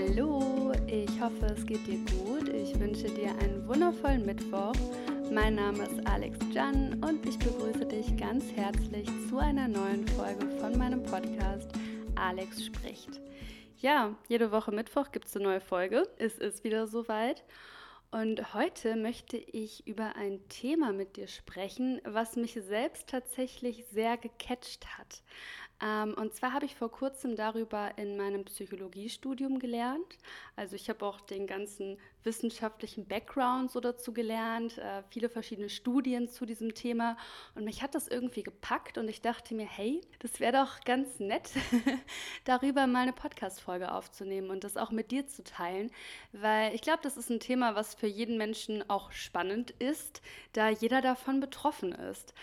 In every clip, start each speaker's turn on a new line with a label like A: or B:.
A: Hallo, ich hoffe, es geht dir gut. Ich wünsche dir einen wundervollen Mittwoch. Mein Name ist Alex Jan und ich begrüße dich ganz herzlich zu einer neuen Folge von meinem Podcast Alex spricht. Ja, jede Woche Mittwoch gibt es eine neue Folge. Es ist wieder soweit. Und heute möchte ich über ein Thema mit dir sprechen, was mich selbst tatsächlich sehr gecatcht hat. Ähm, und zwar habe ich vor kurzem darüber in meinem Psychologiestudium gelernt. Also ich habe auch den ganzen wissenschaftlichen Background so dazu gelernt, äh, viele verschiedene Studien zu diesem Thema. Und mich hat das irgendwie gepackt und ich dachte mir, hey, das wäre doch ganz nett, darüber mal eine Podcast-Folge aufzunehmen und das auch mit dir zu teilen. Weil ich glaube, das ist ein Thema, was für jeden Menschen auch spannend ist, da jeder davon betroffen ist.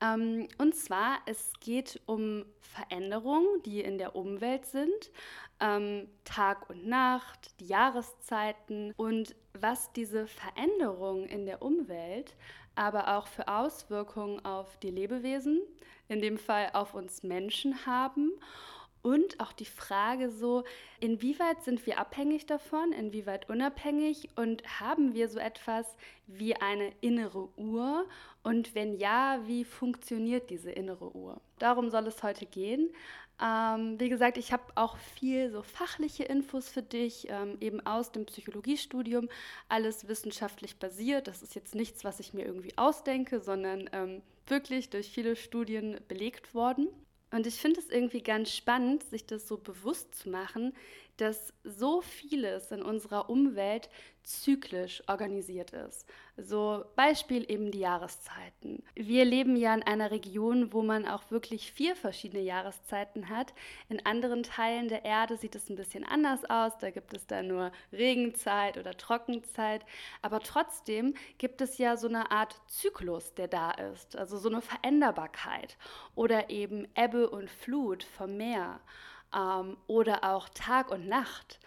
A: Ähm, und zwar, es geht um Veränderungen, die in der Umwelt sind, ähm, Tag und Nacht, die Jahreszeiten und was diese Veränderungen in der Umwelt aber auch für Auswirkungen auf die Lebewesen, in dem Fall auf uns Menschen haben und auch die Frage so, inwieweit sind wir abhängig davon, inwieweit unabhängig und haben wir so etwas wie eine innere Uhr und wenn ja, wie funktioniert diese innere Uhr? Darum soll es heute gehen. Ähm, wie gesagt, ich habe auch viel so fachliche Infos für dich, ähm, eben aus dem Psychologiestudium, alles wissenschaftlich basiert. Das ist jetzt nichts, was ich mir irgendwie ausdenke, sondern ähm, wirklich durch viele Studien belegt worden. Und ich finde es irgendwie ganz spannend, sich das so bewusst zu machen, dass so vieles in unserer Umwelt zyklisch organisiert ist. So Beispiel eben die Jahreszeiten. Wir leben ja in einer Region, wo man auch wirklich vier verschiedene Jahreszeiten hat. In anderen Teilen der Erde sieht es ein bisschen anders aus. Da gibt es dann nur Regenzeit oder Trockenzeit. Aber trotzdem gibt es ja so eine Art Zyklus, der da ist. Also so eine Veränderbarkeit oder eben Ebbe und Flut vom Meer ähm, oder auch Tag und Nacht.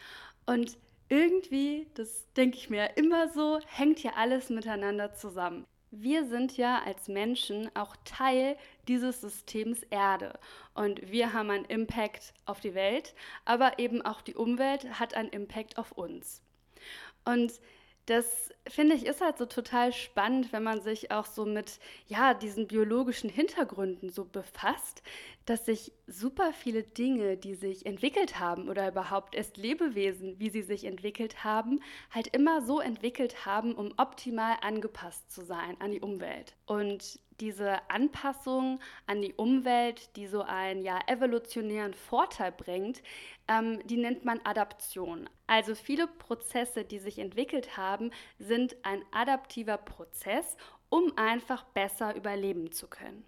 A: Und irgendwie, das denke ich mir immer so, hängt ja alles miteinander zusammen. Wir sind ja als Menschen auch Teil dieses Systems Erde und wir haben einen Impact auf die Welt, aber eben auch die Umwelt hat einen Impact auf uns. Und das finde ich ist halt so total spannend, wenn man sich auch so mit ja, diesen biologischen Hintergründen so befasst, dass sich super viele Dinge, die sich entwickelt haben oder überhaupt erst Lebewesen, wie sie sich entwickelt haben, halt immer so entwickelt haben, um optimal angepasst zu sein an die Umwelt. Und diese Anpassung an die Umwelt, die so einen ja evolutionären Vorteil bringt, ähm, die nennt man Adaption. Also viele Prozesse, die sich entwickelt haben, sind ein adaptiver Prozess, um einfach besser überleben zu können.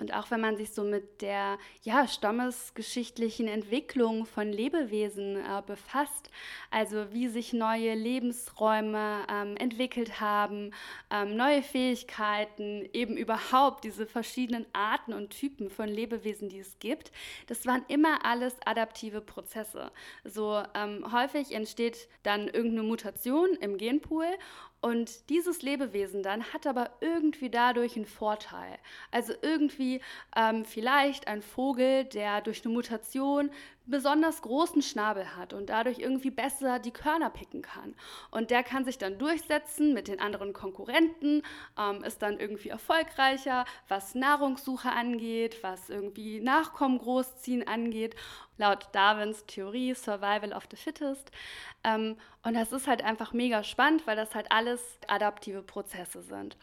A: Und auch wenn man sich so mit der ja, stammesgeschichtlichen Entwicklung von Lebewesen äh, befasst, also wie sich neue Lebensräume ähm, entwickelt haben, ähm, neue Fähigkeiten, eben überhaupt diese verschiedenen Arten und Typen von Lebewesen, die es gibt, das waren immer alles adaptive Prozesse. So ähm, häufig entsteht dann irgendeine Mutation im Genpool und dieses Lebewesen dann hat aber irgendwie dadurch einen Vorteil. Also irgendwie ähm, vielleicht ein Vogel, der durch eine Mutation besonders großen Schnabel hat und dadurch irgendwie besser die Körner picken kann. Und der kann sich dann durchsetzen mit den anderen Konkurrenten, ähm, ist dann irgendwie erfolgreicher, was Nahrungssuche angeht, was irgendwie Nachkommen großziehen angeht. Laut Darwins Theorie Survival of the Fittest. Ähm, und das ist halt einfach mega spannend, weil das halt alles adaptive Prozesse sind.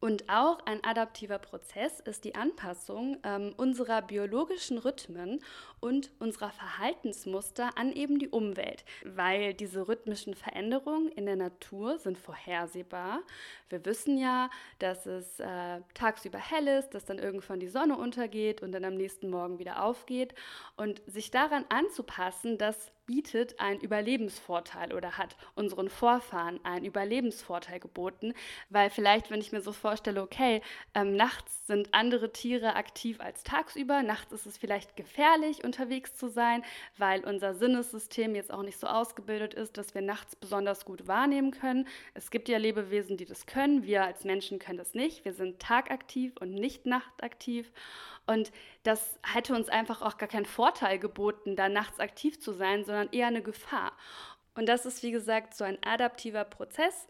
A: Und auch ein adaptiver Prozess ist die Anpassung ähm, unserer biologischen Rhythmen und unserer Verhaltensmuster an eben die Umwelt, weil diese rhythmischen Veränderungen in der Natur sind vorhersehbar. Wir wissen ja, dass es äh, tagsüber hell ist, dass dann irgendwann die Sonne untergeht und dann am nächsten Morgen wieder aufgeht. Und sich daran anzupassen, das bietet einen Überlebensvorteil oder hat unseren Vorfahren einen Überlebensvorteil geboten, weil vielleicht, wenn ich mir so vorstelle, okay, ähm, nachts sind andere Tiere aktiv als tagsüber, nachts ist es vielleicht gefährlich unterwegs zu sein, weil unser Sinnessystem jetzt auch nicht so ausgebildet ist, dass wir nachts besonders gut wahrnehmen können. Es gibt ja Lebewesen, die das können, wir als Menschen können das nicht, wir sind tagaktiv und nicht nachtaktiv. Und das hätte uns einfach auch gar keinen Vorteil geboten, da nachts aktiv zu sein, sondern eher eine Gefahr. Und das ist, wie gesagt, so ein adaptiver Prozess,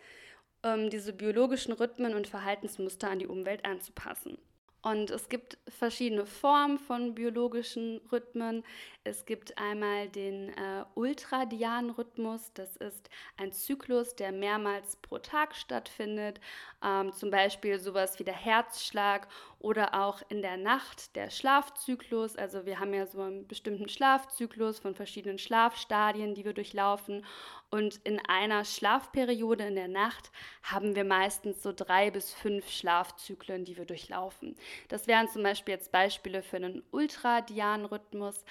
A: ähm, diese biologischen Rhythmen und Verhaltensmuster an die Umwelt anzupassen. Und es gibt verschiedene Formen von biologischen Rhythmen. Es gibt einmal den äh, ultradianen Rhythmus. Das ist ein Zyklus, der mehrmals pro Tag stattfindet. Ähm, zum Beispiel sowas wie der Herzschlag oder auch in der Nacht der Schlafzyklus. Also wir haben ja so einen bestimmten Schlafzyklus von verschiedenen Schlafstadien, die wir durchlaufen. Und in einer Schlafperiode in der Nacht haben wir meistens so drei bis fünf Schlafzyklen, die wir durchlaufen. Das wären zum Beispiel jetzt Beispiele für einen ultradianen Rhythmus.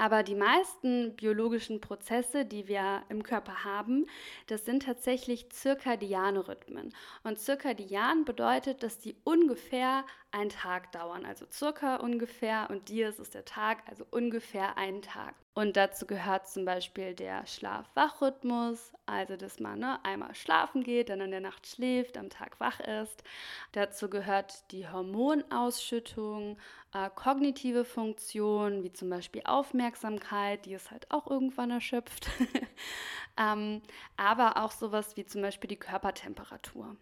A: Aber die meisten biologischen Prozesse, die wir im Körper haben, das sind tatsächlich zirkadiane Rhythmen. Und zirkadian bedeutet, dass die ungefähr einen Tag dauern. Also circa ungefähr und Dies ist der Tag, also ungefähr einen Tag. Und dazu gehört zum Beispiel der Schlaf-Wach-Rhythmus, also dass man ne, einmal schlafen geht, dann in der Nacht schläft, am Tag wach ist. Dazu gehört die Hormonausschüttung, äh, kognitive Funktionen, wie zum Beispiel Aufmerksamkeit, die es halt auch irgendwann erschöpft. ähm, aber auch sowas wie zum Beispiel die Körpertemperatur.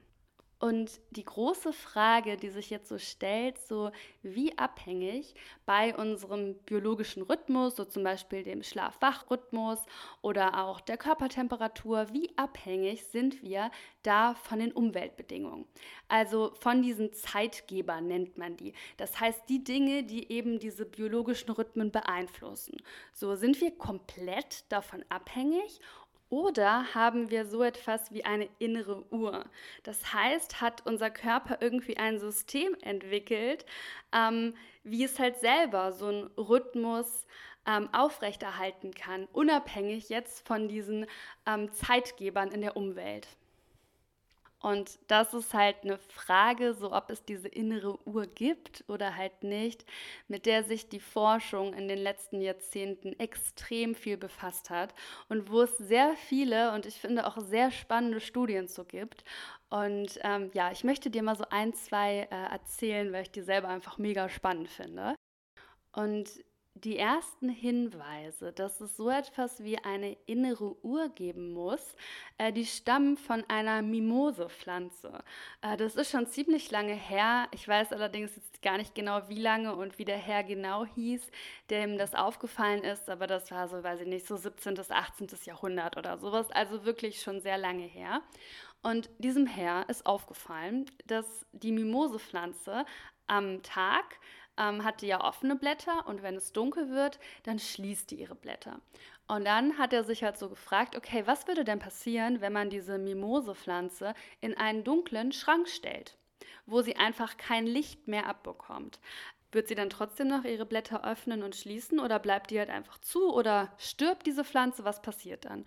A: Und die große Frage, die sich jetzt so stellt, so wie abhängig bei unserem biologischen Rhythmus, so zum Beispiel dem Schlaf-Wach-Rhythmus oder auch der Körpertemperatur, wie abhängig sind wir da von den Umweltbedingungen? Also von diesen Zeitgebern nennt man die. Das heißt, die Dinge, die eben diese biologischen Rhythmen beeinflussen. So sind wir komplett davon abhängig oder haben wir so etwas wie eine innere Uhr? Das heißt, hat unser Körper irgendwie ein System entwickelt, ähm, wie es halt selber so einen Rhythmus ähm, aufrechterhalten kann, unabhängig jetzt von diesen ähm, Zeitgebern in der Umwelt. Und das ist halt eine Frage, so ob es diese innere Uhr gibt oder halt nicht, mit der sich die Forschung in den letzten Jahrzehnten extrem viel befasst hat und wo es sehr viele und ich finde auch sehr spannende Studien zu gibt. Und ähm, ja, ich möchte dir mal so ein, zwei äh, erzählen, weil ich die selber einfach mega spannend finde. Und die ersten Hinweise, dass es so etwas wie eine innere Uhr geben muss, äh, die stammen von einer Mimosepflanze. Äh, das ist schon ziemlich lange her. Ich weiß allerdings jetzt gar nicht genau, wie lange und wie der Herr genau hieß, dem das aufgefallen ist, aber das war so, weiß ich nicht, so 17. bis 18. Jahrhundert oder sowas, also wirklich schon sehr lange her. Und diesem Herr ist aufgefallen, dass die Mimosepflanze am Tag ähm, hat die ja offene Blätter und wenn es dunkel wird, dann schließt die ihre Blätter. Und dann hat er sich halt so gefragt, okay, was würde denn passieren, wenn man diese Mimosepflanze in einen dunklen Schrank stellt, wo sie einfach kein Licht mehr abbekommt? Wird sie dann trotzdem noch ihre Blätter öffnen und schließen oder bleibt die halt einfach zu oder stirbt diese Pflanze? Was passiert dann?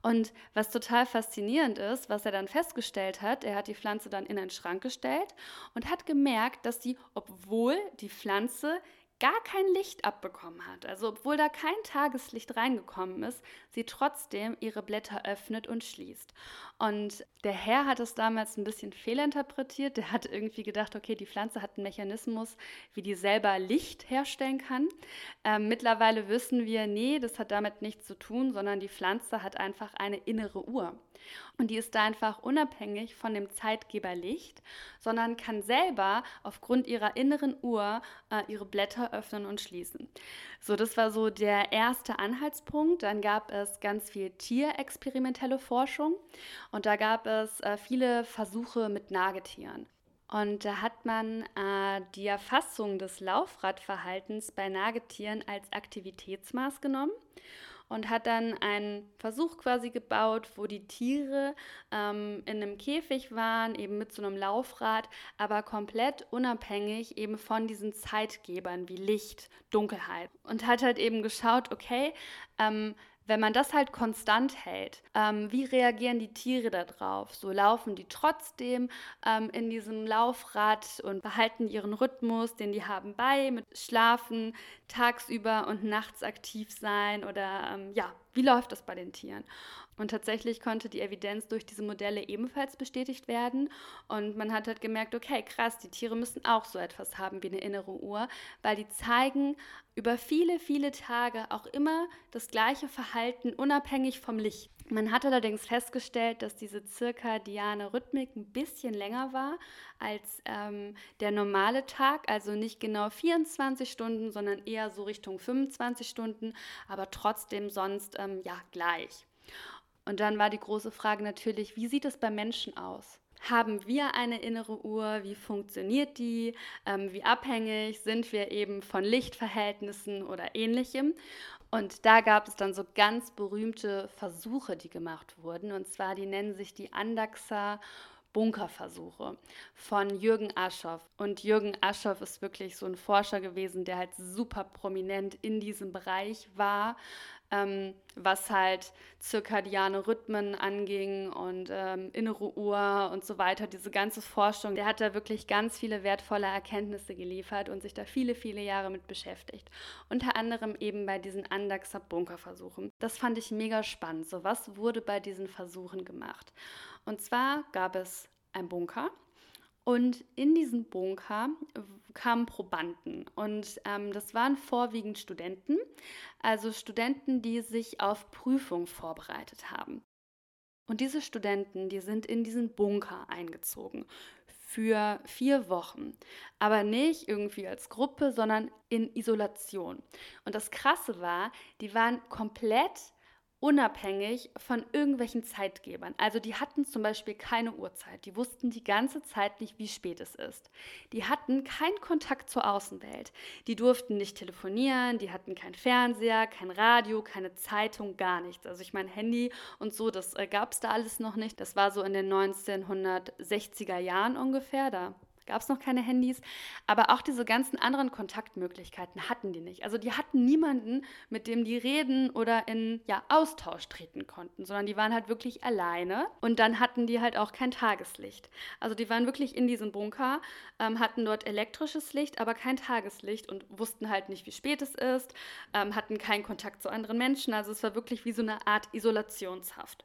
A: Und was total faszinierend ist, was er dann festgestellt hat, er hat die Pflanze dann in einen Schrank gestellt und hat gemerkt, dass sie, obwohl die Pflanze gar kein Licht abbekommen hat, also obwohl da kein Tageslicht reingekommen ist, sie trotzdem ihre Blätter öffnet und schließt. Und der Herr hat es damals ein bisschen fehlinterpretiert. Der hat irgendwie gedacht, okay, die Pflanze hat einen Mechanismus, wie die selber Licht herstellen kann. Ähm, mittlerweile wissen wir, nee, das hat damit nichts zu tun, sondern die Pflanze hat einfach eine innere Uhr. Und die ist da einfach unabhängig von dem Zeitgeber Licht, sondern kann selber aufgrund ihrer inneren Uhr äh, ihre Blätter öffnen und schließen. So, das war so der erste Anhaltspunkt. Dann gab es ganz viel tierexperimentelle Forschung und da gab es äh, viele Versuche mit Nagetieren. Und da hat man äh, die Erfassung des Laufradverhaltens bei Nagetieren als Aktivitätsmaß genommen und hat dann einen Versuch quasi gebaut, wo die Tiere ähm, in einem Käfig waren, eben mit so einem Laufrad, aber komplett unabhängig eben von diesen Zeitgebern wie Licht, Dunkelheit. Und hat halt eben geschaut, okay, ähm, wenn man das halt konstant hält, ähm, wie reagieren die Tiere darauf? So laufen die trotzdem ähm, in diesem Laufrad und behalten ihren Rhythmus, den die haben bei, mit Schlafen, tagsüber und nachts aktiv sein oder ähm, ja, Wie läuft das bei den Tieren? Und tatsächlich konnte die Evidenz durch diese Modelle ebenfalls bestätigt werden. Und man hat halt gemerkt, okay, krass, die Tiere müssen auch so etwas haben wie eine innere Uhr, weil die zeigen über viele, viele Tage auch immer das gleiche Verhalten, unabhängig vom Licht. Man hat allerdings festgestellt, dass diese zirkadiane Rhythmik ein bisschen länger war als ähm, der normale Tag, also nicht genau 24 Stunden, sondern eher so Richtung 25 Stunden, aber trotzdem sonst ähm, ja gleich. Und dann war die große Frage natürlich, wie sieht es bei Menschen aus? Haben wir eine innere Uhr? Wie funktioniert die? Ähm, wie abhängig sind wir eben von Lichtverhältnissen oder ähnlichem? Und da gab es dann so ganz berühmte Versuche, die gemacht wurden. Und zwar, die nennen sich die Andaxa Bunkerversuche von Jürgen Aschoff. Und Jürgen Aschoff ist wirklich so ein Forscher gewesen, der halt super prominent in diesem Bereich war ähm, was halt zirkadiane Rhythmen anging und ähm, innere Uhr und so weiter, diese ganze Forschung, der hat da wirklich ganz viele wertvolle Erkenntnisse geliefert und sich da viele, viele Jahre mit beschäftigt. Unter anderem eben bei diesen Andaxer Bunkerversuchen. Das fand ich mega spannend. So, was wurde bei diesen Versuchen gemacht? Und zwar gab es einen Bunker und in diesen Bunker kamen Probanden. Und ähm, das waren vorwiegend Studenten, also Studenten, die sich auf Prüfung vorbereitet haben. Und diese Studenten, die sind in diesen Bunker eingezogen für vier Wochen. Aber nicht irgendwie als Gruppe, sondern in Isolation. Und das Krasse war, die waren komplett unabhängig von irgendwelchen Zeitgebern. Also die hatten zum Beispiel keine Uhrzeit. Die wussten die ganze Zeit nicht, wie spät es ist. Die hatten keinen Kontakt zur Außenwelt. Die durften nicht telefonieren, die hatten kein Fernseher, kein Radio, keine Zeitung, gar nichts. Also ich meine, Handy und so, das äh, gab es da alles noch nicht. Das war so in den 1960er Jahren ungefähr. Da gab es noch keine Handys. Aber auch diese ganzen anderen Kontaktmöglichkeiten hatten die nicht. Also die hatten niemanden, mit dem die reden oder in ja, Austausch treten konnten, sondern die waren halt wirklich alleine. Und dann hatten die halt auch kein Tageslicht. Also die waren wirklich in diesem Bunker, ähm, hatten dort elektrisches Licht, aber kein Tageslicht und wussten halt nicht, wie spät es ist, ähm, hatten keinen Kontakt zu anderen Menschen. Also es war wirklich wie so eine Art Isolationshaft.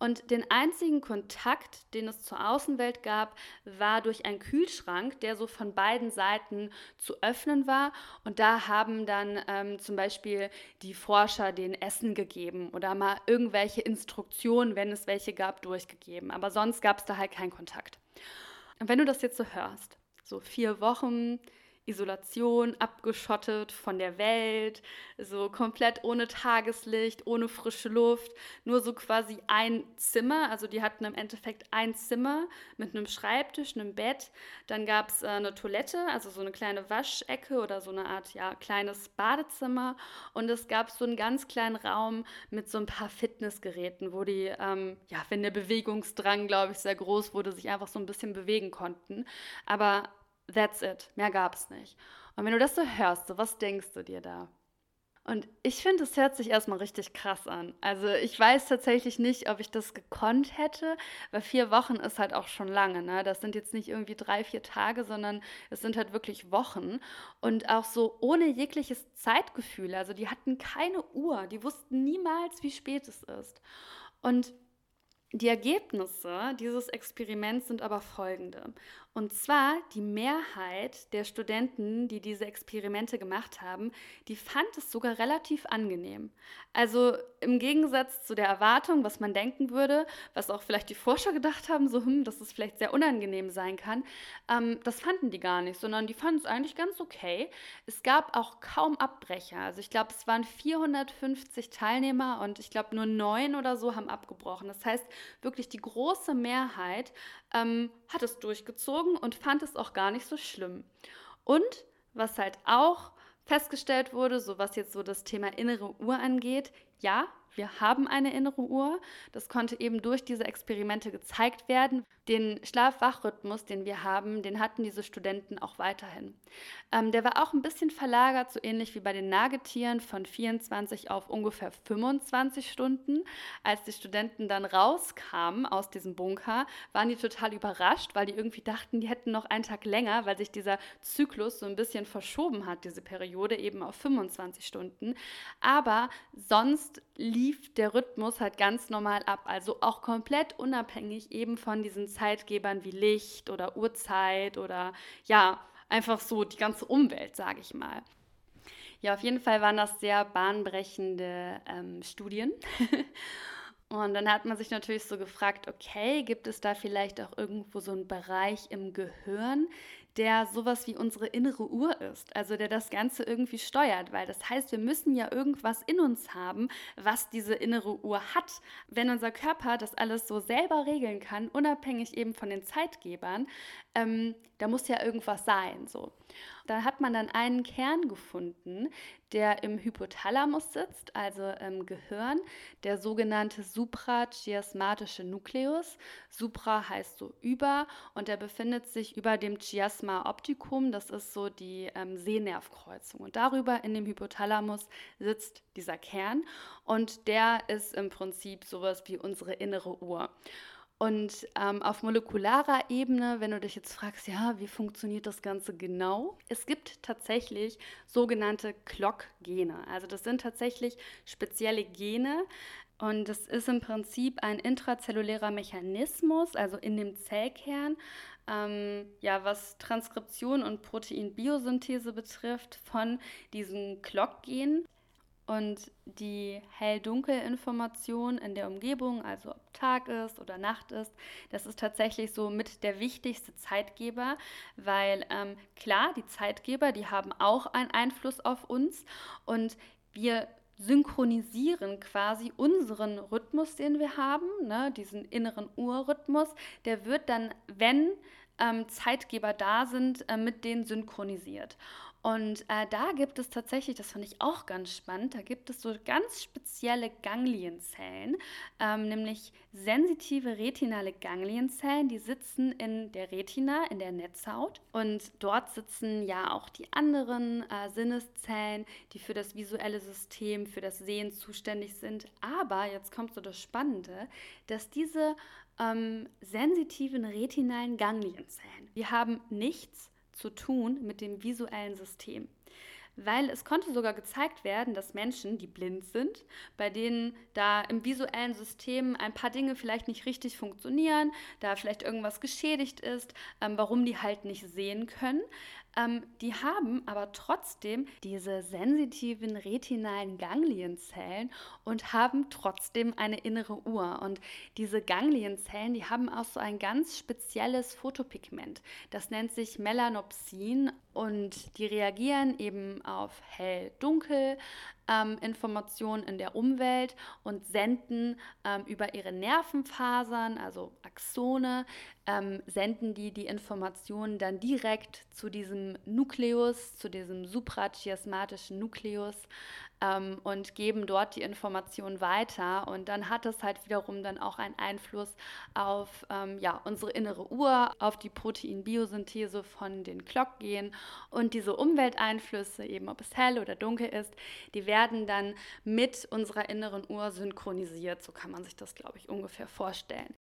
A: Und den einzigen Kontakt, den es zur Außenwelt gab, war durch einen Kühlschrank, der so von beiden Seiten zu öffnen war. Und da haben dann ähm, zum Beispiel die Forscher den Essen gegeben oder mal irgendwelche Instruktionen, wenn es welche gab, durchgegeben. Aber sonst gab es da halt keinen Kontakt. Und wenn du das jetzt so hörst, so vier Wochen, Isolation, abgeschottet von der Welt, so komplett ohne Tageslicht, ohne frische Luft, nur so quasi ein Zimmer. Also die hatten im Endeffekt ein Zimmer mit einem Schreibtisch, einem Bett. Dann gab es äh, eine Toilette, also so eine kleine Waschecke oder so eine Art ja kleines Badezimmer. Und es gab so einen ganz kleinen Raum mit so ein paar Fitnessgeräten, wo die, ähm, ja, wenn der Bewegungsdrang, glaube ich, sehr groß wurde, sich einfach so ein bisschen bewegen konnten. Aber That's it. Mehr gab es nicht. Und wenn du das so hörst, so was denkst du dir da? Und ich finde, es hört sich erstmal richtig krass an. Also ich weiß tatsächlich nicht, ob ich das gekonnt hätte, weil vier Wochen ist halt auch schon lange. Ne? Das sind jetzt nicht irgendwie drei, vier Tage, sondern es sind halt wirklich Wochen. Und auch so ohne jegliches Zeitgefühl. Also die hatten keine Uhr, die wussten niemals, wie spät es ist. Und die Ergebnisse dieses Experiments sind aber folgende. Und zwar die Mehrheit der Studenten, die diese Experimente gemacht haben, die fand es sogar relativ angenehm. Also im Gegensatz zu der Erwartung, was man denken würde, was auch vielleicht die Forscher gedacht haben, so, hm, dass es vielleicht sehr unangenehm sein kann, ähm, das fanden die gar nicht, sondern die fanden es eigentlich ganz okay. Es gab auch kaum Abbrecher. Also ich glaube, es waren 450 Teilnehmer und ich glaube, nur neun oder so haben abgebrochen. Das heißt, wirklich die große Mehrheit ähm, hat es durchgezogen und fand es auch gar nicht so schlimm. Und was halt auch festgestellt wurde, so was jetzt so das Thema innere Uhr angeht, ja, wir haben eine innere Uhr. Das konnte eben durch diese Experimente gezeigt werden. Den Schlaf-Wach-Rhythmus, den wir haben, den hatten diese Studenten auch weiterhin. Ähm, der war auch ein bisschen verlagert, so ähnlich wie bei den Nagetieren, von 24 auf ungefähr 25 Stunden. Als die Studenten dann rauskamen aus diesem Bunker, waren die total überrascht, weil die irgendwie dachten, die hätten noch einen Tag länger, weil sich dieser Zyklus so ein bisschen verschoben hat, diese Periode eben auf 25 Stunden. Aber sonst sonst lief der Rhythmus halt ganz normal ab, also auch komplett unabhängig eben von diesen Zeitgebern wie Licht oder Uhrzeit oder ja, einfach so die ganze Umwelt, sage ich mal. Ja, auf jeden Fall waren das sehr bahnbrechende ähm, Studien. Und dann hat man sich natürlich so gefragt, okay, gibt es da vielleicht auch irgendwo so einen Bereich im Gehirn, der sowas wie unsere innere Uhr ist, also der das Ganze irgendwie steuert, weil das heißt, wir müssen ja irgendwas in uns haben, was diese innere Uhr hat. Wenn unser Körper das alles so selber regeln kann, unabhängig eben von den Zeitgebern, ähm, da muss ja irgendwas sein, so. Da hat man dann einen Kern gefunden, der im Hypothalamus sitzt, also im Gehirn, der sogenannte suprachiasmatische Nukleus. Supra heißt so über und der befindet sich über dem Chiasma opticum, das ist so die ähm, Sehnervkreuzung. Und darüber in dem Hypothalamus sitzt dieser Kern und der ist im Prinzip sowas wie unsere innere Uhr. Und ähm, auf molekularer Ebene, wenn du dich jetzt fragst, ja, wie funktioniert das Ganze genau? Es gibt tatsächlich sogenannte Clock-Gene. Also das sind tatsächlich spezielle Gene, und das ist im Prinzip ein intrazellulärer Mechanismus, also in dem Zellkern, ähm, ja, was Transkription und Proteinbiosynthese betrifft, von diesen Clock-Genen. Und die Hell-Dunkel-Information in der Umgebung, also ob Tag ist oder Nacht ist, das ist tatsächlich so mit der wichtigste Zeitgeber, weil ähm, klar, die Zeitgeber, die haben auch einen Einfluss auf uns und wir synchronisieren quasi unseren Rhythmus, den wir haben, ne, diesen inneren Urrhythmus, der wird dann, wenn ähm, Zeitgeber da sind, äh, mit denen synchronisiert. Und äh, da gibt es tatsächlich, das fand ich auch ganz spannend, da gibt es so ganz spezielle Ganglienzellen, ähm, nämlich sensitive retinale Ganglienzellen, die sitzen in der Retina, in der Netzhaut. Und dort sitzen ja auch die anderen äh, Sinneszellen, die für das visuelle System, für das Sehen zuständig sind. Aber jetzt kommt so das Spannende, dass diese ähm, sensitiven retinalen Ganglienzellen, die haben nichts zu tun mit dem visuellen System. Weil es konnte sogar gezeigt werden, dass Menschen, die blind sind, bei denen da im visuellen System ein paar Dinge vielleicht nicht richtig funktionieren, da vielleicht irgendwas geschädigt ist, ähm, warum die halt nicht sehen können, ähm, die haben aber trotzdem diese sensitiven retinalen Ganglienzellen und haben trotzdem eine innere Uhr. Und diese Ganglienzellen, die haben auch so ein ganz spezielles Photopigment. Das nennt sich Melanopsin und die reagieren eben auf hell-dunkel, ähm, Informationen in der Umwelt und senden ähm, über ihre Nervenfasern, also Axone, ähm, senden die die Informationen dann direkt zu diesem Nukleus, zu diesem suprachiasmatischen Nukleus ähm, und geben dort die Information weiter. Und dann hat es halt wiederum dann auch einen Einfluss auf ähm, ja, unsere innere Uhr, auf die Proteinbiosynthese von den Clockgenen. Und diese Umwelteinflüsse, eben ob es hell oder dunkel ist, die werden dann mit unserer inneren Uhr synchronisiert. So kann man sich das, glaube ich, ungefähr vorstellen.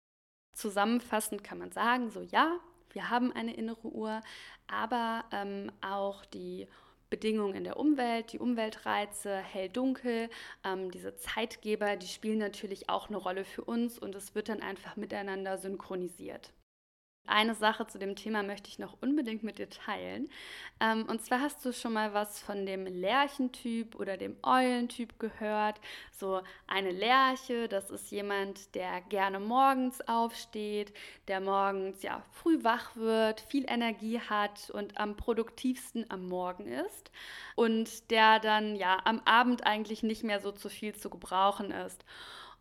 A: Zusammenfassend kann man sagen, so ja, wir haben eine innere Uhr, aber ähm, auch die Bedingungen in der Umwelt, die Umweltreize, hell-dunkel, ähm, diese Zeitgeber, die spielen natürlich auch eine Rolle für uns und es wird dann einfach miteinander synchronisiert. Eine Sache zu dem Thema möchte ich noch unbedingt mit dir teilen. Ähm, und zwar hast du schon mal was von dem Lerchentyp oder dem Eulentyp gehört. So eine Lerche, das ist jemand, der gerne morgens aufsteht, der morgens ja früh wach wird, viel Energie hat und am produktivsten am Morgen ist und der dann ja am Abend eigentlich nicht mehr so zu viel zu gebrauchen ist.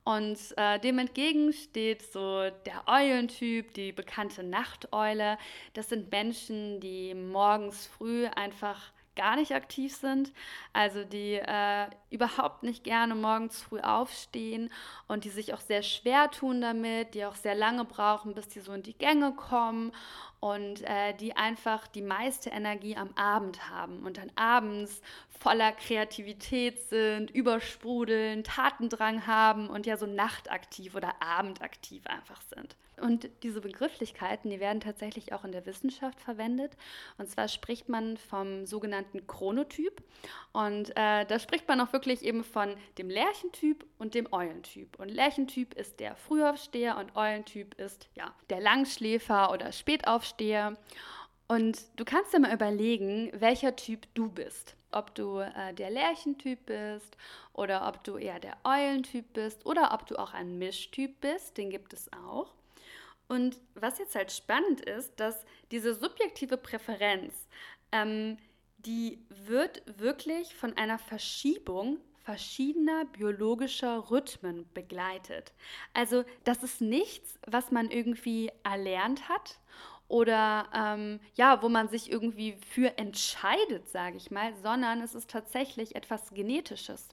A: Und äh, dem entgegen steht so der Eulentyp, die bekannte Nachteule. Das sind Menschen, die morgens früh einfach gar nicht aktiv sind, also die äh, überhaupt nicht gerne morgens früh aufstehen und die sich auch sehr schwer tun damit, die auch sehr lange brauchen, bis die so in die Gänge kommen und äh, die einfach die meiste Energie am Abend haben und dann abends voller Kreativität sind, übersprudeln, Tatendrang haben und ja so nachtaktiv oder abendaktiv einfach sind. Und diese Begrifflichkeiten, die werden tatsächlich auch in der Wissenschaft verwendet. Und zwar spricht man vom sogenannten Chronotyp. Und äh, da spricht man auch wirklich eben von dem Lerchentyp und dem Eulentyp. Und Lerchentyp ist der Frühaufsteher und Eulentyp ist ja der Langschläfer oder Spätaufsteher. Und du kannst dir mal überlegen, welcher Typ du bist. Ob du äh, der Lerchentyp bist oder ob du eher der Eulentyp bist oder ob du auch ein Mischtyp bist, den gibt es auch. Und was jetzt halt spannend ist, dass diese subjektive Präferenz, ähm, die wird wirklich von einer Verschiebung verschiedener biologischer Rhythmen begleitet. Also das ist nichts, was man irgendwie erlernt hat oder ähm, ja, wo man sich irgendwie für entscheidet, sage ich mal, sondern es ist tatsächlich etwas Genetisches.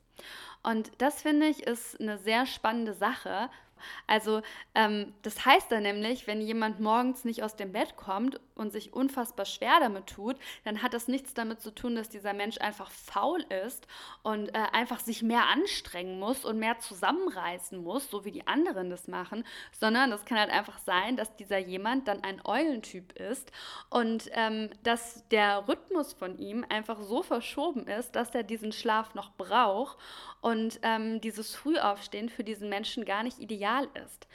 A: Und das finde ich ist eine sehr spannende Sache, also ähm, das heißt dann nämlich, wenn jemand morgens nicht aus dem Bett kommt und sich unfassbar schwer damit tut, dann hat das nichts damit zu tun, dass dieser Mensch einfach faul ist und äh, einfach sich mehr anstrengen muss und mehr zusammenreißen muss, so wie die anderen das machen, sondern das kann halt einfach sein, dass dieser jemand dann ein Eulentyp ist und ähm, dass der Rhythmus von ihm einfach so verschoben ist, dass er diesen Schlaf noch braucht und ähm, dieses Frühaufstehen für diesen Menschen gar nicht ideal ist.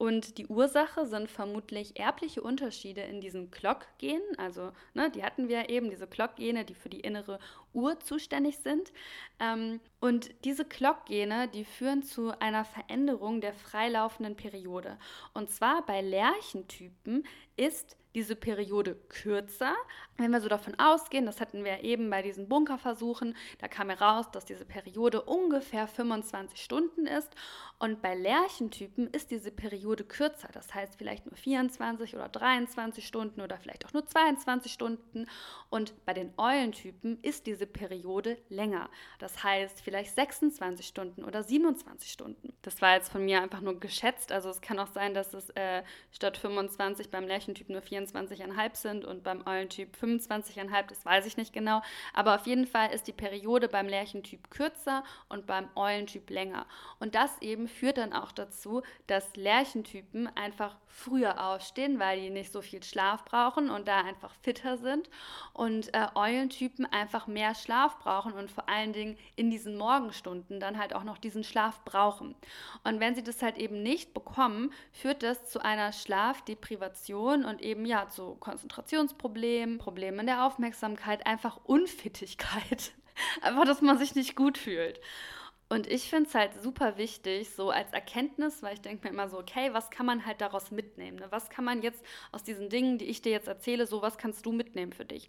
A: Und die Ursache sind vermutlich erbliche Unterschiede in diesen Clock-Genen. Also, ne, die hatten wir eben, diese Clock-Gene, die für die innere Uhr zuständig sind. Ähm, und diese Clock-Gene, die führen zu einer Veränderung der freilaufenden Periode. Und zwar bei Lerchentypen ist diese Periode kürzer. Wenn wir so davon ausgehen, das hatten wir eben bei diesen Bunkerversuchen, da kam heraus, dass diese Periode ungefähr 25 Stunden ist. Und bei Lerchentypen ist diese Periode kürzer. Das heißt vielleicht nur 24 oder 23 Stunden oder vielleicht auch nur 22 Stunden. Und bei den Eulentypen ist diese Periode länger. Das heißt vielleicht 26 Stunden oder 27 Stunden. Das war jetzt von mir einfach nur geschätzt. Also es kann auch sein, dass es äh, statt 25 beim Lerchentyp nur 24,5 sind und beim Eulentyp 25,5. Das weiß ich nicht genau. Aber auf jeden Fall ist die Periode beim Lerchentyp kürzer und beim Eulentyp länger. Und das eben führt dann auch dazu, dass Lerchentypen einfach früher aufstehen, weil die nicht so viel Schlaf brauchen und da einfach fitter sind. Und äh, Eulentypen einfach mehr Schlaf brauchen und vor allen Dingen in diesen Morgenstunden dann halt auch noch diesen Schlaf brauchen. Und wenn sie das halt eben nicht bekommen, führt das zu einer Schlafdeprivation und eben ja zu Konzentrationsproblemen, Problemen in der Aufmerksamkeit, einfach Unfittigkeit. einfach, dass man sich nicht gut fühlt. Und ich finde es halt super wichtig, so als Erkenntnis, weil ich denke mir immer so, okay, was kann man halt daraus mitnehmen? Ne? Was kann man jetzt aus diesen Dingen, die ich dir jetzt erzähle, so was kannst du mitnehmen für dich?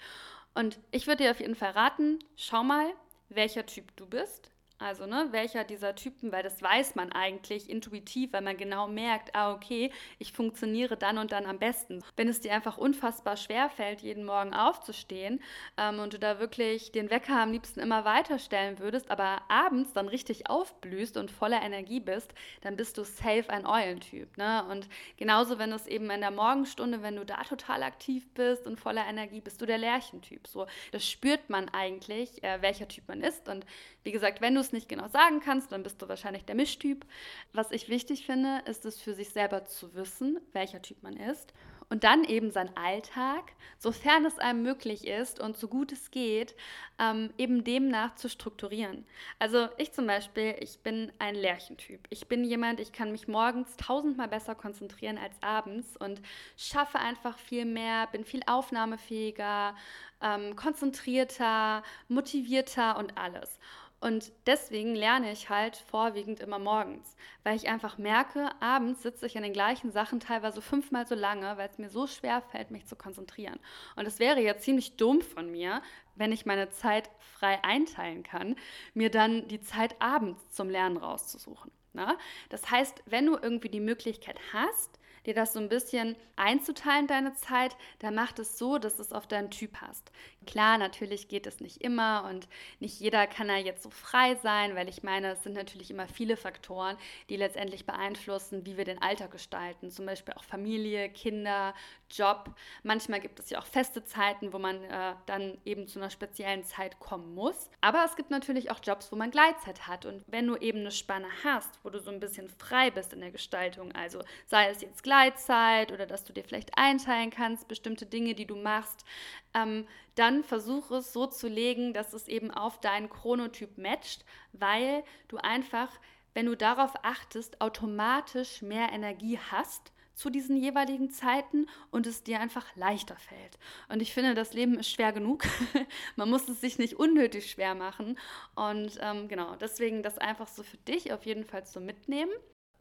A: Und ich würde dir auf jeden Fall raten, schau mal, welcher Typ du bist. Also, ne, welcher dieser Typen, weil das weiß man eigentlich intuitiv, weil man genau merkt, ah, okay, ich funktioniere dann und dann am besten. Wenn es dir einfach unfassbar schwer fällt, jeden Morgen aufzustehen ähm, und du da wirklich den Wecker am liebsten immer weiterstellen würdest, aber abends dann richtig aufblühst und voller Energie bist, dann bist du safe ein Eulentyp. Ne? Und genauso, wenn es eben in der Morgenstunde, wenn du da total aktiv bist und voller Energie, bist du der Lerchentyp. So, das spürt man eigentlich, äh, welcher Typ man ist. Und wie gesagt, wenn du es nicht genau sagen kannst, dann bist du wahrscheinlich der Mischtyp. Was ich wichtig finde, ist es für sich selber zu wissen, welcher Typ man ist. Und dann eben seinen Alltag, sofern es einem möglich ist und so gut es geht, ähm, eben demnach zu strukturieren. Also ich zum Beispiel, ich bin ein Lärchentyp. Ich bin jemand, ich kann mich morgens tausendmal besser konzentrieren als abends und schaffe einfach viel mehr, bin viel aufnahmefähiger, ähm, konzentrierter, motivierter und alles. Und deswegen lerne ich halt vorwiegend immer morgens, weil ich einfach merke, abends sitze ich an den gleichen Sachen teilweise fünfmal so lange, weil es mir so schwer fällt, mich zu konzentrieren. Und es wäre ja ziemlich dumm von mir, wenn ich meine Zeit frei einteilen kann, mir dann die Zeit abends zum Lernen rauszusuchen. Na? Ne? Das heißt, wenn du irgendwie die Möglichkeit hast, dir das so ein bisschen einzuteilen, deine Zeit, dann macht es so, dass es auf deinen Typ passt. Klar, natürlich geht es nicht immer und nicht jeder kann da jetzt so frei sein, weil ich meine, es sind natürlich immer viele Faktoren, die letztendlich beeinflussen, wie wir den Alltag gestalten. Zum Beispiel auch Familie, Kinder, Job. Manchmal gibt es ja auch feste Zeiten, wo man äh, dann eben zu einer speziellen Zeit kommen muss. Aber es gibt natürlich auch Jobs, wo man Gleitzeit hat. Und wenn du eben eine Spanne hast, wo du so ein bisschen frei bist in der Gestaltung, also sei es jetzt Gleitzeit oder dass du dir vielleicht einteilen kannst, bestimmte Dinge, die du machst, ähm, dann versuche es so zu legen, dass es eben auf deinen Chronotyp matcht, weil du einfach, wenn du darauf achtest, automatisch mehr Energie hast zu diesen jeweiligen Zeiten und es dir einfach leichter fällt. Und ich finde, das Leben ist schwer genug. Man muss es sich nicht unnötig schwer machen. Und ähm, genau, deswegen das einfach so für dich auf jeden Fall so mitnehmen.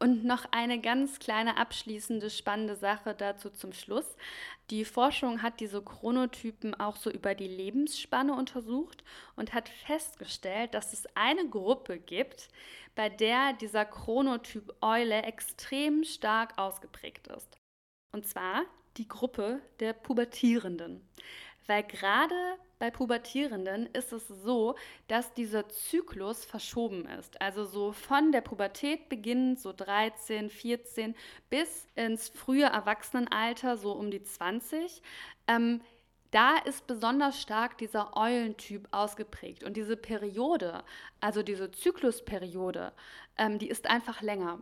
A: Und noch eine ganz kleine abschließende spannende Sache dazu zum Schluss. Die Forschung hat diese Chronotypen auch so über die Lebensspanne untersucht und hat festgestellt, dass es eine Gruppe gibt, bei der dieser Chronotyp Eule extrem stark ausgeprägt ist. Und zwar die Gruppe der Pubertierenden. Weil gerade bei Pubertierenden ist es so, dass dieser Zyklus verschoben ist. Also so von der Pubertät beginnend, so 13, 14, bis ins frühe Erwachsenenalter, so um die 20. Ähm, da ist besonders stark dieser Eulentyp ausgeprägt. Und diese Periode, also diese Zyklusperiode, ähm, die ist einfach länger.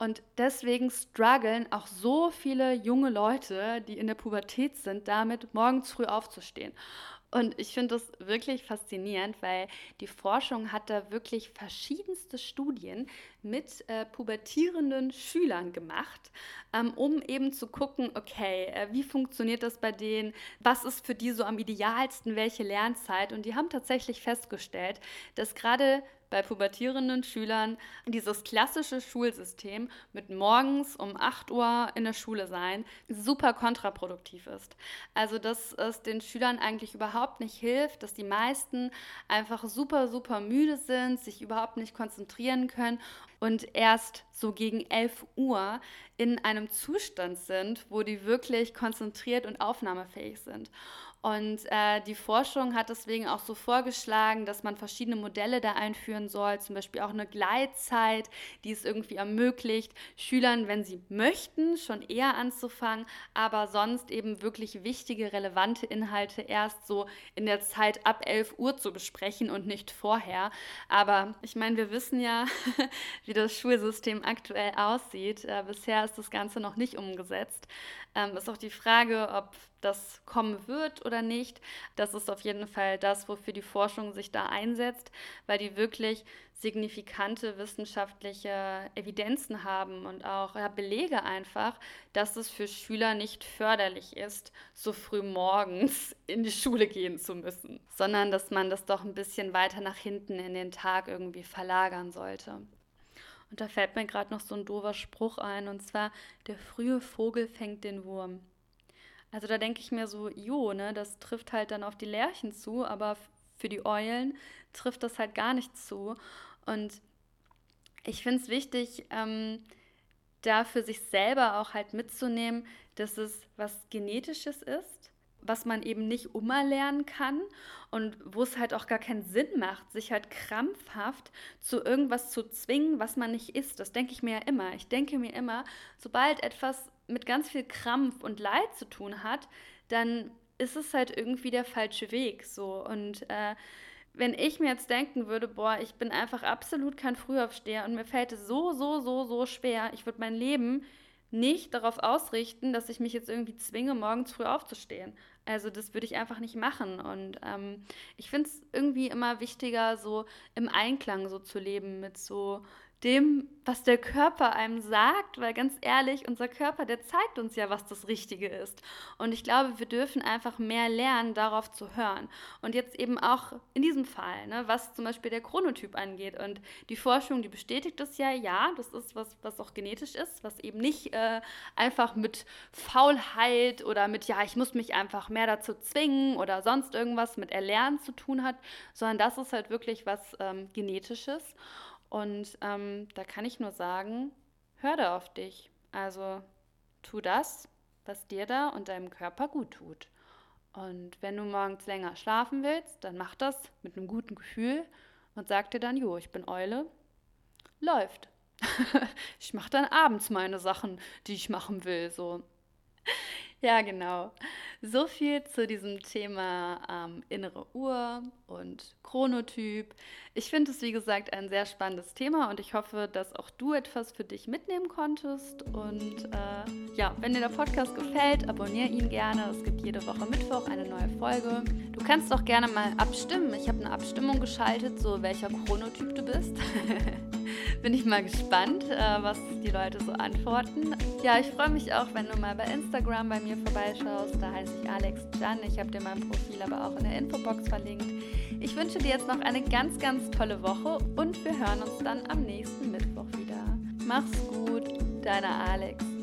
A: Und deswegen strugglen auch so viele junge Leute, die in der Pubertät sind, damit morgens früh aufzustehen. Und ich finde das wirklich faszinierend, weil die Forschung hat da wirklich verschiedenste Studien mit äh, pubertierenden Schülern gemacht, ähm, um eben zu gucken, okay, äh, wie funktioniert das bei denen, was ist für die so am idealsten, welche Lernzeit. Und die haben tatsächlich festgestellt, dass gerade bei pubertierenden Schülern dieses klassische Schulsystem mit morgens um 8 Uhr in der Schule sein super kontraproduktiv ist. Also dass es den Schülern eigentlich überhaupt nicht hilft, dass die meisten einfach super, super müde sind, sich überhaupt nicht konzentrieren können und erst so gegen 11 Uhr in einem Zustand sind, wo die wirklich konzentriert und aufnahmefähig sind. Und äh, die Forschung hat deswegen auch so vorgeschlagen, dass man verschiedene Modelle da einführen soll, zum Beispiel auch eine Gleitzeit, die es irgendwie ermöglicht, Schülern, wenn sie möchten, schon eher anzufangen, aber sonst eben wirklich wichtige, relevante Inhalte erst so in der Zeit ab 11 Uhr zu besprechen und nicht vorher. Aber ich meine, wir wissen ja, wie das Schulsystem aktuell aussieht. Äh, bisher ist das Ganze noch nicht umgesetzt. Ähm, ist auch die Frage, ob das kommen wird oder nicht. Das ist auf jeden Fall das, wofür die Forschung sich da einsetzt, weil die wirklich signifikante wissenschaftliche Evidenzen haben und auch ja, Belege einfach, dass es für Schüler nicht förderlich ist, so früh morgens in die Schule gehen zu müssen, sondern dass man das doch ein bisschen weiter nach hinten in den Tag irgendwie verlagern sollte. Und da fällt mir gerade noch so ein doofer Spruch ein, und zwar, der frühe Vogel fängt den Wurm. Also da denke ich mir so, jo, ne, das trifft halt dann auf die Lerchen zu, aber für die Eulen trifft das halt gar nicht zu. Und ich finde es wichtig, ähm, da für sich selber auch halt mitzunehmen, dass es was Genetisches ist, was man eben nicht umerlernen kann und wo es halt auch gar keinen Sinn macht, sich halt krampfhaft zu irgendwas zu zwingen, was man nicht ist. Das denke ich mir ja immer. Ich denke mir immer, sobald etwas mit ganz viel Krampf und Leid zu tun hat, dann ist es halt irgendwie der falsche Weg so und äh, wenn ich mir jetzt denken würde, boah, ich bin einfach absolut kein Frühaufsteher und mir fällt es so, so, so, so schwer, ich würde mein Leben nicht darauf ausrichten, dass ich mich jetzt irgendwie zwinge, morgens früh aufzustehen. Also das würde ich einfach nicht machen. Und ähm, ich finde es irgendwie immer wichtiger, so im Einklang so zu leben mit so dem, was der Körper einem sagt, weil ganz ehrlich, unser Körper, der zeigt uns ja, was das Richtige ist. Und ich glaube, wir dürfen einfach mehr lernen, darauf zu hören. Und jetzt eben auch in diesem Fall, ne, was zum Beispiel der Chronotyp angeht. Und die Forschung, die bestätigt das ja, ja, das ist was, was auch genetisch ist, was eben nicht äh, einfach mit Faulheit oder mit, ja, ich muss mich einfach mehr dazu zwingen oder sonst irgendwas mit Erlernen zu tun hat, sondern das ist halt wirklich was ähm, Genetisches. Und ähm, da kann ich nur sagen, hör da auf dich. Also tu das, was dir da und deinem Körper gut tut. Und wenn du morgens länger schlafen willst, dann mach das mit einem guten Gefühl und sag dir dann, jo, ich bin Eule, läuft. ich mache dann abends meine Sachen, die ich machen will, so. Ja, genau. So viel zu diesem Thema ähm, innere Uhr und Chronotyp. Ich finde es, wie gesagt, ein sehr spannendes Thema und ich hoffe, dass auch du etwas für dich mitnehmen konntest. Und äh, ja, wenn dir der Podcast gefällt, abonniere ihn gerne. Es gibt jede Woche Mittwoch eine neue Folge. Du kannst auch gerne mal abstimmen. Ich habe eine Abstimmung geschaltet, so welcher Chronotyp du bist. Bin ich mal gespannt, äh, was die Leute so antworten. Ja, ich freue mich auch, wenn du mal bei Instagram bei mir vorbeischaust. Da heiße ich Alex Jan. Ich habe dir mein Profil aber auch in der Infobox verlinkt. Ich wünsche dir jetzt noch eine ganz, ganz tolle Woche und wir hören uns dann am nächsten Mittwoch wieder. Mach's gut, deine Alex.